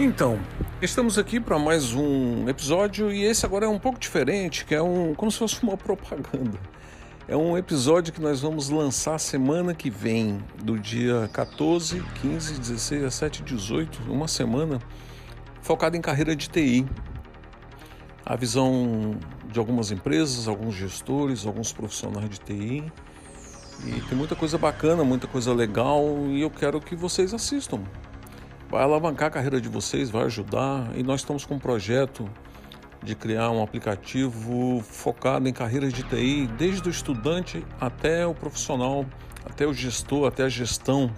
Então, estamos aqui para mais um episódio e esse agora é um pouco diferente, que é um como se fosse uma propaganda. É um episódio que nós vamos lançar semana que vem, do dia 14, 15, 16, 17, 18, uma semana focada em carreira de TI. A visão de algumas empresas, alguns gestores, alguns profissionais de TI. E tem muita coisa bacana, muita coisa legal e eu quero que vocês assistam vai alavancar a carreira de vocês, vai ajudar. E nós estamos com um projeto de criar um aplicativo focado em carreiras de TI, desde o estudante até o profissional, até o gestor, até a gestão.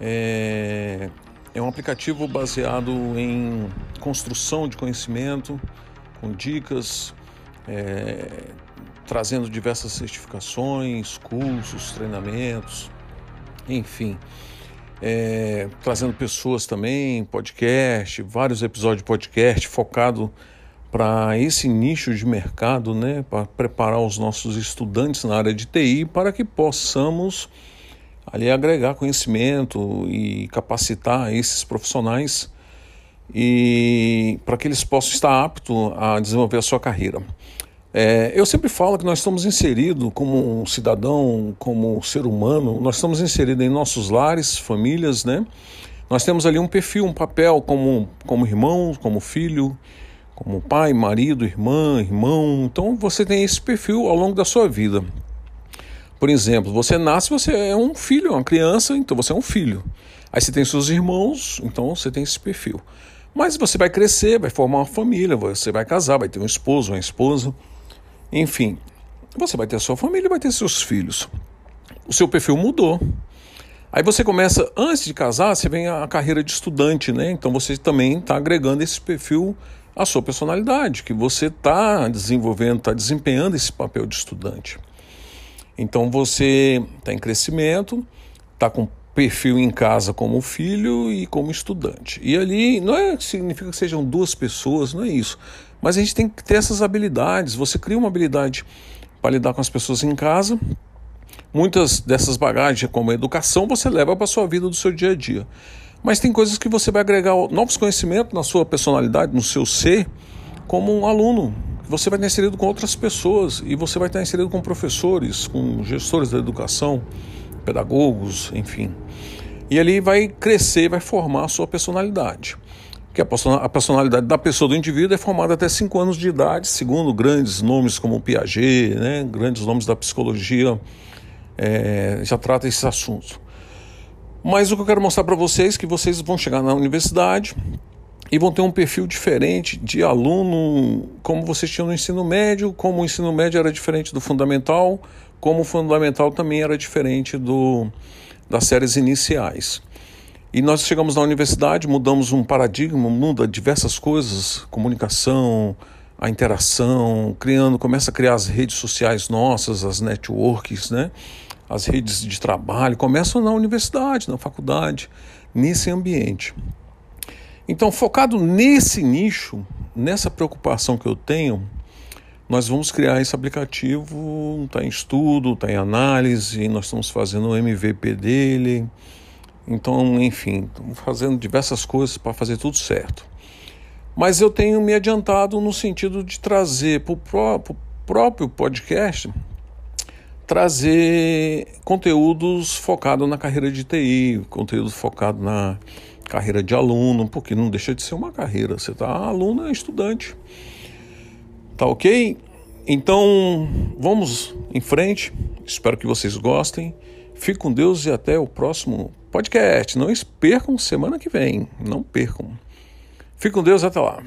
É, é um aplicativo baseado em construção de conhecimento, com dicas, é, trazendo diversas certificações, cursos, treinamentos, enfim é, trazendo pessoas também, podcast, vários episódios de podcast focado para esse nicho de mercado, né, para preparar os nossos estudantes na área de TI para que possamos ali agregar conhecimento e capacitar esses profissionais e para que eles possam estar aptos a desenvolver a sua carreira. É, eu sempre falo que nós estamos inseridos como um cidadão, como um ser humano, nós estamos inseridos em nossos lares, famílias, né? Nós temos ali um perfil, um papel como, como irmão, como filho, como pai, marido, irmã, irmão. Então você tem esse perfil ao longo da sua vida. Por exemplo, você nasce, você é um filho, uma criança, então você é um filho. Aí você tem seus irmãos, então você tem esse perfil. Mas você vai crescer, vai formar uma família, você vai casar, vai ter um esposo, uma esposa. Enfim, você vai ter a sua família, vai ter seus filhos. O seu perfil mudou. Aí você começa, antes de casar, você vem a carreira de estudante, né? Então você também está agregando esse perfil à sua personalidade, que você está desenvolvendo, está desempenhando esse papel de estudante. Então você está em crescimento, está com perfil em casa como filho e como estudante. E ali não é significa que sejam duas pessoas, não é isso. Mas a gente tem que ter essas habilidades. Você cria uma habilidade para lidar com as pessoas em casa. Muitas dessas bagagens, como a educação, você leva para a sua vida do seu dia a dia. Mas tem coisas que você vai agregar novos conhecimentos na sua personalidade, no seu ser, como um aluno. Você vai estar inserido com outras pessoas e você vai estar inserido com professores, com gestores da educação, pedagogos, enfim. E ali vai crescer, vai formar a sua personalidade que a personalidade da pessoa, do indivíduo, é formada até 5 anos de idade, segundo grandes nomes como Piaget, né, grandes nomes da psicologia, é, já trata esse assunto. Mas o que eu quero mostrar para vocês é que vocês vão chegar na universidade e vão ter um perfil diferente de aluno, como vocês tinham no ensino médio, como o ensino médio era diferente do fundamental, como o fundamental também era diferente do, das séries iniciais. E nós chegamos na universidade, mudamos um paradigma, muda diversas coisas, comunicação, a interação, criando, começa a criar as redes sociais nossas, as networks, né? As redes de trabalho começam na universidade, na faculdade, nesse ambiente. Então, focado nesse nicho, nessa preocupação que eu tenho, nós vamos criar esse aplicativo, está em estudo, está em análise, nós estamos fazendo o MVP dele. Então, enfim, estamos fazendo diversas coisas para fazer tudo certo. Mas eu tenho me adiantado no sentido de trazer para o pró próprio podcast trazer conteúdos focados na carreira de TI, conteúdo focado na carreira de aluno, porque não deixa de ser uma carreira. Você está aluno, é estudante. Tá ok? Então vamos em frente. Espero que vocês gostem. Fique com Deus e até o próximo podcast. Não percam semana que vem. Não percam. Fique com Deus até lá.